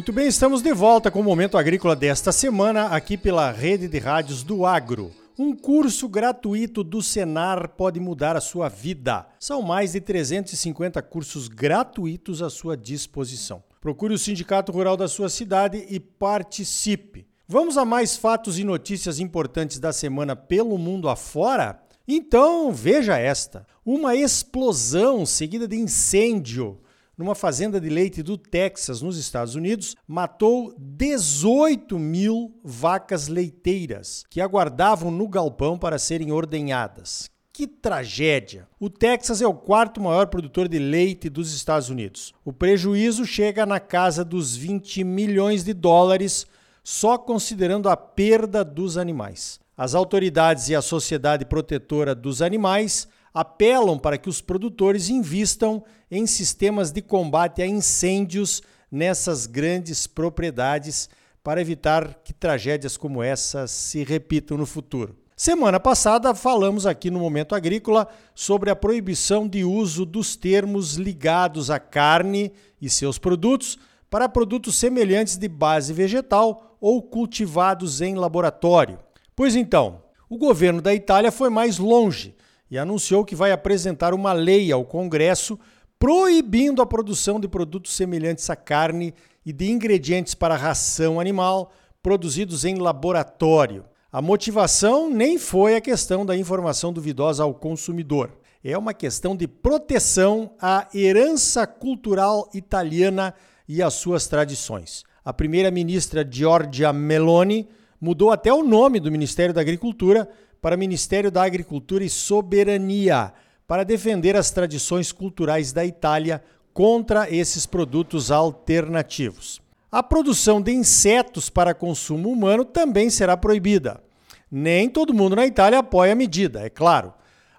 Muito bem, estamos de volta com o Momento Agrícola desta semana, aqui pela Rede de Rádios do Agro. Um curso gratuito do Senar pode mudar a sua vida. São mais de 350 cursos gratuitos à sua disposição. Procure o Sindicato Rural da sua cidade e participe. Vamos a mais fatos e notícias importantes da semana pelo mundo afora? Então, veja esta: uma explosão seguida de incêndio numa fazenda de leite do Texas, nos Estados Unidos, matou 18 mil vacas leiteiras que aguardavam no galpão para serem ordenhadas. Que tragédia! O Texas é o quarto maior produtor de leite dos Estados Unidos. O prejuízo chega na casa dos 20 milhões de dólares, só considerando a perda dos animais. As autoridades e a Sociedade Protetora dos Animais apelam para que os produtores invistam em sistemas de combate a incêndios nessas grandes propriedades para evitar que tragédias como essa se repitam no futuro. Semana passada falamos aqui no Momento Agrícola sobre a proibição de uso dos termos ligados à carne e seus produtos para produtos semelhantes de base vegetal ou cultivados em laboratório. Pois então, o governo da Itália foi mais longe e anunciou que vai apresentar uma lei ao Congresso proibindo a produção de produtos semelhantes à carne e de ingredientes para ração animal produzidos em laboratório. A motivação nem foi a questão da informação duvidosa ao consumidor. É uma questão de proteção à herança cultural italiana e às suas tradições. A primeira-ministra Giorgia Meloni mudou até o nome do Ministério da Agricultura para o Ministério da Agricultura e Soberania, para defender as tradições culturais da Itália contra esses produtos alternativos. A produção de insetos para consumo humano também será proibida. Nem todo mundo na Itália apoia a medida, é claro.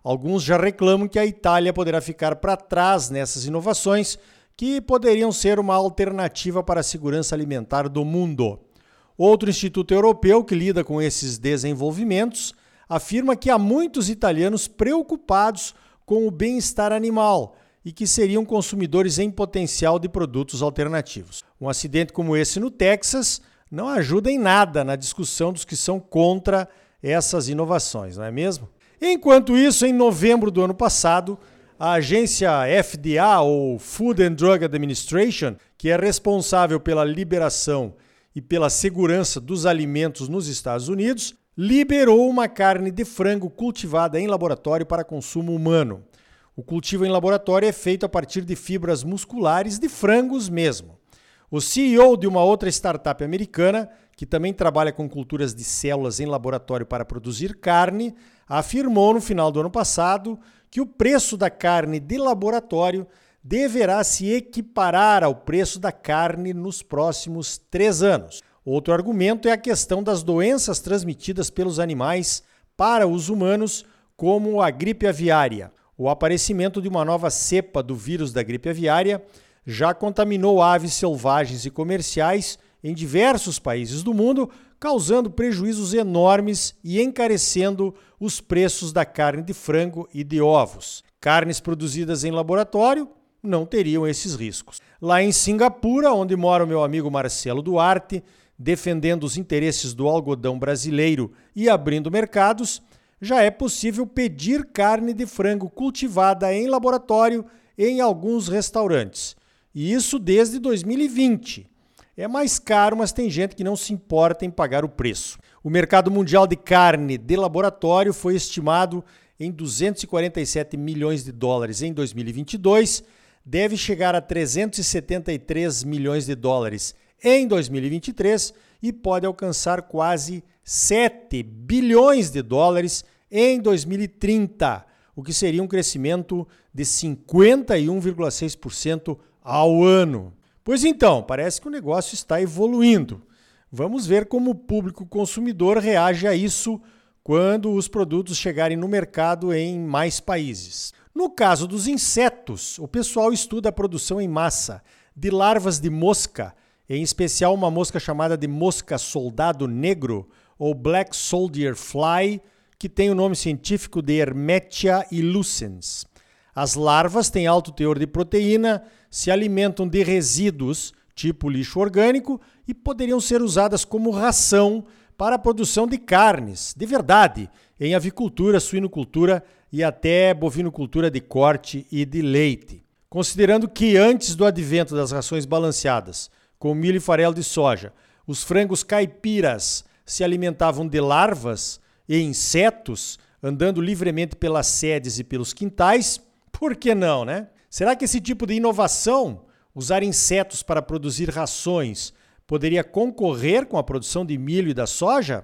Alguns já reclamam que a Itália poderá ficar para trás nessas inovações que poderiam ser uma alternativa para a segurança alimentar do mundo. Outro instituto europeu que lida com esses desenvolvimentos afirma que há muitos italianos preocupados com o bem-estar animal e que seriam consumidores em potencial de produtos alternativos. Um acidente como esse no Texas não ajuda em nada na discussão dos que são contra essas inovações, não é mesmo? Enquanto isso, em novembro do ano passado, a agência FDA, ou Food and Drug Administration, que é responsável pela liberação e pela segurança dos alimentos nos Estados Unidos, liberou uma carne de frango cultivada em laboratório para consumo humano. O cultivo em laboratório é feito a partir de fibras musculares de frangos mesmo. O CEO de uma outra startup americana, que também trabalha com culturas de células em laboratório para produzir carne, afirmou no final do ano passado que o preço da carne de laboratório deverá se equiparar ao preço da carne nos próximos três anos. Outro argumento é a questão das doenças transmitidas pelos animais para os humanos, como a gripe aviária. O aparecimento de uma nova cepa do vírus da gripe aviária já contaminou aves selvagens e comerciais em diversos países do mundo, causando prejuízos enormes e encarecendo os preços da carne de frango e de ovos. Carnes produzidas em laboratório não teriam esses riscos. Lá em Singapura, onde mora o meu amigo Marcelo Duarte, defendendo os interesses do algodão brasileiro e abrindo mercados, já é possível pedir carne de frango cultivada em laboratório em alguns restaurantes. E isso desde 2020. É mais caro, mas tem gente que não se importa em pagar o preço. O mercado mundial de carne de laboratório foi estimado em 247 milhões de dólares em 2022, deve chegar a 373 milhões de dólares em 2023 e pode alcançar quase 7 bilhões de dólares em 2030, o que seria um crescimento de 51,6% ao ano. Pois então, parece que o negócio está evoluindo. Vamos ver como o público consumidor reage a isso quando os produtos chegarem no mercado em mais países. No caso dos insetos, o pessoal estuda a produção em massa de larvas de mosca em especial uma mosca chamada de mosca soldado negro, ou Black Soldier Fly, que tem o nome científico de Hermetia illucens. As larvas têm alto teor de proteína, se alimentam de resíduos tipo lixo orgânico, e poderiam ser usadas como ração para a produção de carnes, de verdade, em avicultura, suinocultura e até bovinocultura de corte e de leite. Considerando que antes do advento das rações balanceadas, com milho e farelo de soja, os frangos caipiras se alimentavam de larvas e insetos, andando livremente pelas sedes e pelos quintais, por que não, né? Será que esse tipo de inovação, usar insetos para produzir rações, poderia concorrer com a produção de milho e da soja?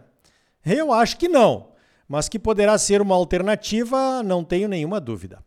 Eu acho que não, mas que poderá ser uma alternativa, não tenho nenhuma dúvida.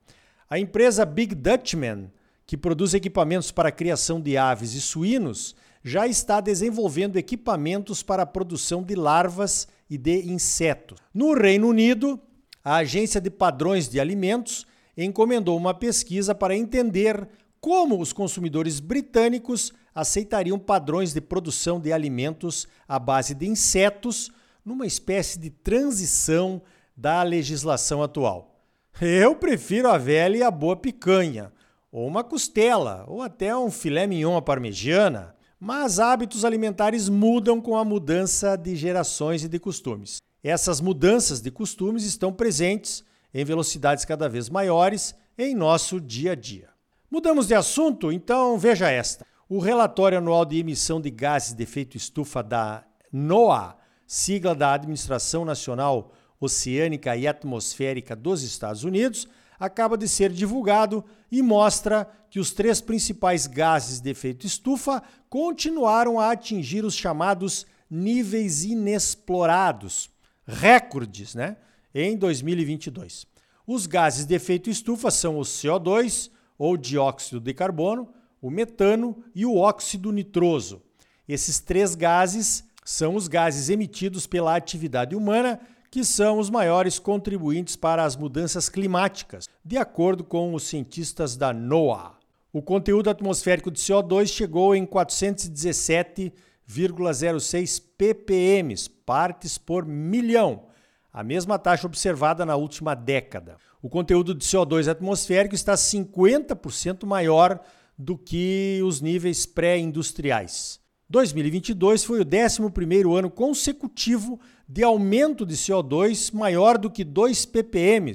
A empresa Big Dutchman, que produz equipamentos para a criação de aves e suínos, já está desenvolvendo equipamentos para a produção de larvas e de insetos. No Reino Unido, a Agência de Padrões de Alimentos encomendou uma pesquisa para entender como os consumidores britânicos aceitariam padrões de produção de alimentos à base de insetos numa espécie de transição da legislação atual. Eu prefiro a velha e a boa picanha, ou uma costela, ou até um filé mignon à parmegiana, mas hábitos alimentares mudam com a mudança de gerações e de costumes. Essas mudanças de costumes estão presentes em velocidades cada vez maiores em nosso dia a dia. Mudamos de assunto? Então veja esta. O relatório anual de emissão de gases de efeito estufa da NOAA, sigla da Administração Nacional Oceânica e Atmosférica dos Estados Unidos, acaba de ser divulgado e mostra que os três principais gases de efeito estufa continuaram a atingir os chamados níveis inexplorados, recordes, né? Em 2022. Os gases de efeito estufa são o CO2, ou dióxido de carbono, o metano e o óxido nitroso. Esses três gases são os gases emitidos pela atividade humana que são os maiores contribuintes para as mudanças climáticas, de acordo com os cientistas da NOAA. O conteúdo atmosférico de CO2 chegou em 417,06 ppm, partes por milhão, a mesma taxa observada na última década. O conteúdo de CO2 atmosférico está 50% maior do que os níveis pré-industriais. 2022 foi o 11º ano consecutivo de aumento de CO2 maior do que 2 ppm,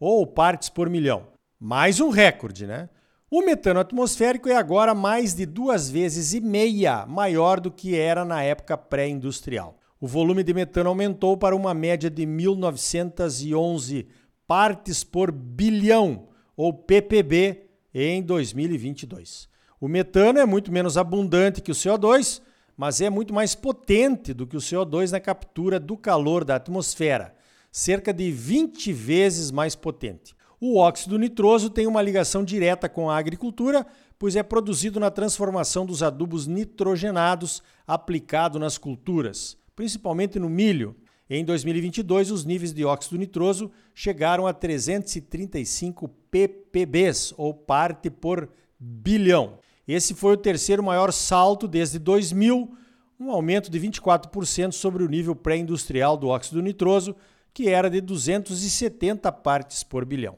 ou partes por milhão. Mais um recorde, né? O metano atmosférico é agora mais de duas vezes e meia maior do que era na época pré-industrial. O volume de metano aumentou para uma média de 1.911 partes por bilhão, ou ppb, em 2022. O metano é muito menos abundante que o CO2, mas é muito mais potente do que o CO2 na captura do calor da atmosfera, cerca de 20 vezes mais potente. O óxido nitroso tem uma ligação direta com a agricultura, pois é produzido na transformação dos adubos nitrogenados aplicado nas culturas, principalmente no milho. Em 2022, os níveis de óxido nitroso chegaram a 335 ppbs, ou parte por bilhão. Esse foi o terceiro maior salto desde 2000, um aumento de 24% sobre o nível pré-industrial do óxido nitroso, que era de 270 partes por bilhão.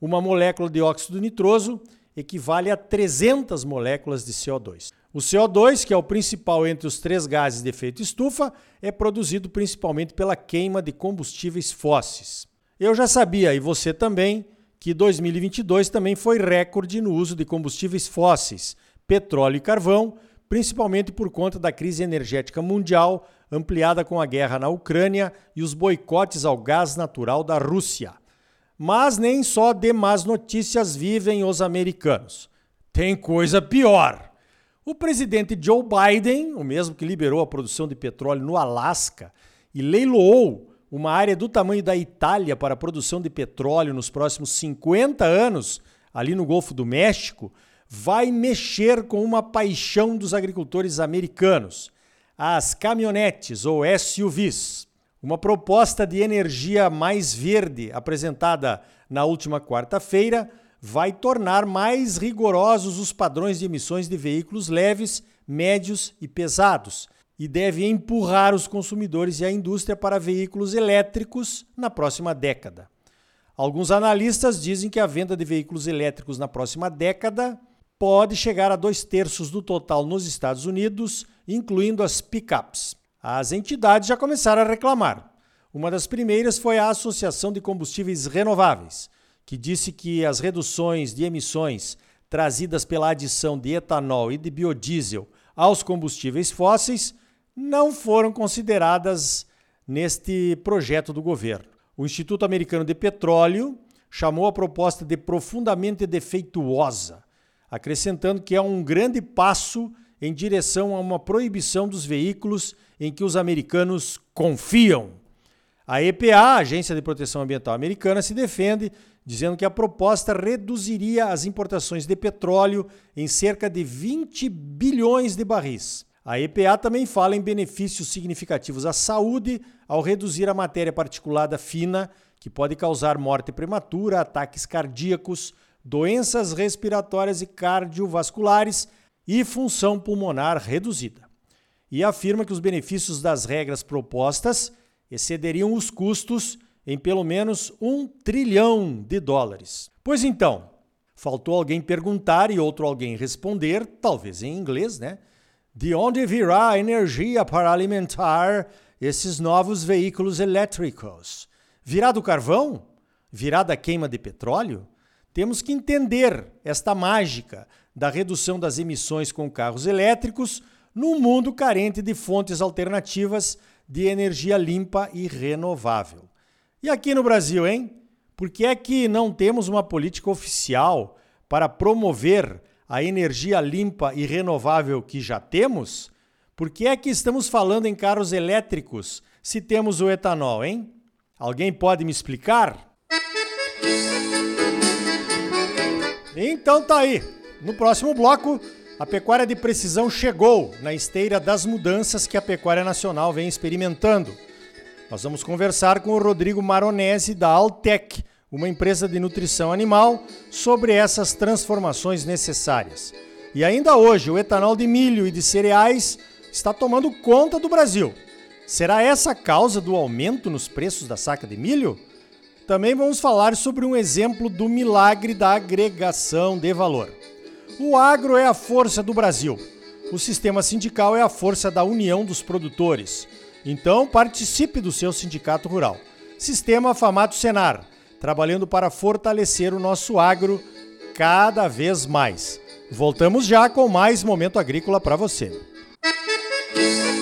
Uma molécula de óxido nitroso equivale a 300 moléculas de CO2. O CO2, que é o principal entre os três gases de efeito estufa, é produzido principalmente pela queima de combustíveis fósseis. Eu já sabia, e você também, que 2022 também foi recorde no uso de combustíveis fósseis, petróleo e carvão, principalmente por conta da crise energética mundial ampliada com a guerra na Ucrânia e os boicotes ao gás natural da Rússia. Mas nem só de más notícias vivem os americanos. Tem coisa pior. O presidente Joe Biden, o mesmo que liberou a produção de petróleo no Alasca e leiloou uma área do tamanho da Itália para a produção de petróleo nos próximos 50 anos, ali no Golfo do México, vai mexer com uma paixão dos agricultores americanos: as caminhonetes ou SUVs. Uma proposta de energia mais verde apresentada na última quarta-feira vai tornar mais rigorosos os padrões de emissões de veículos leves, médios e pesados e deve empurrar os consumidores e a indústria para veículos elétricos na próxima década. Alguns analistas dizem que a venda de veículos elétricos na próxima década pode chegar a dois terços do total nos Estados Unidos, incluindo as pickups. As entidades já começaram a reclamar. Uma das primeiras foi a Associação de Combustíveis Renováveis, que disse que as reduções de emissões trazidas pela adição de etanol e de biodiesel aos combustíveis fósseis não foram consideradas neste projeto do governo. O Instituto Americano de Petróleo chamou a proposta de profundamente defeituosa, acrescentando que é um grande passo em direção a uma proibição dos veículos em que os americanos confiam. A EPA, a Agência de Proteção Ambiental Americana, se defende dizendo que a proposta reduziria as importações de petróleo em cerca de 20 bilhões de barris. A EPA também fala em benefícios significativos à saúde ao reduzir a matéria particulada fina, que pode causar morte prematura, ataques cardíacos, doenças respiratórias e cardiovasculares e função pulmonar reduzida. E afirma que os benefícios das regras propostas excederiam os custos em pelo menos um trilhão de dólares. Pois então, faltou alguém perguntar e outro alguém responder, talvez em inglês, né? De onde virá energia para alimentar esses novos veículos elétricos? Virá do carvão? Virá da queima de petróleo? Temos que entender esta mágica da redução das emissões com carros elétricos num mundo carente de fontes alternativas de energia limpa e renovável. E aqui no Brasil, hein? Por que é que não temos uma política oficial para promover a energia limpa e renovável que já temos? Por que é que estamos falando em carros elétricos se temos o etanol, hein? Alguém pode me explicar? Então tá aí. No próximo bloco, a pecuária de precisão chegou na esteira das mudanças que a pecuária nacional vem experimentando. Nós vamos conversar com o Rodrigo Maronese da Altec, uma empresa de nutrição animal, sobre essas transformações necessárias. E ainda hoje, o etanol de milho e de cereais está tomando conta do Brasil. Será essa a causa do aumento nos preços da saca de milho? Também vamos falar sobre um exemplo do milagre da agregação de valor. O agro é a força do Brasil. O sistema sindical é a força da união dos produtores. Então, participe do seu sindicato rural. Sistema Famato Senar, trabalhando para fortalecer o nosso agro cada vez mais. Voltamos já com mais momento agrícola para você. Música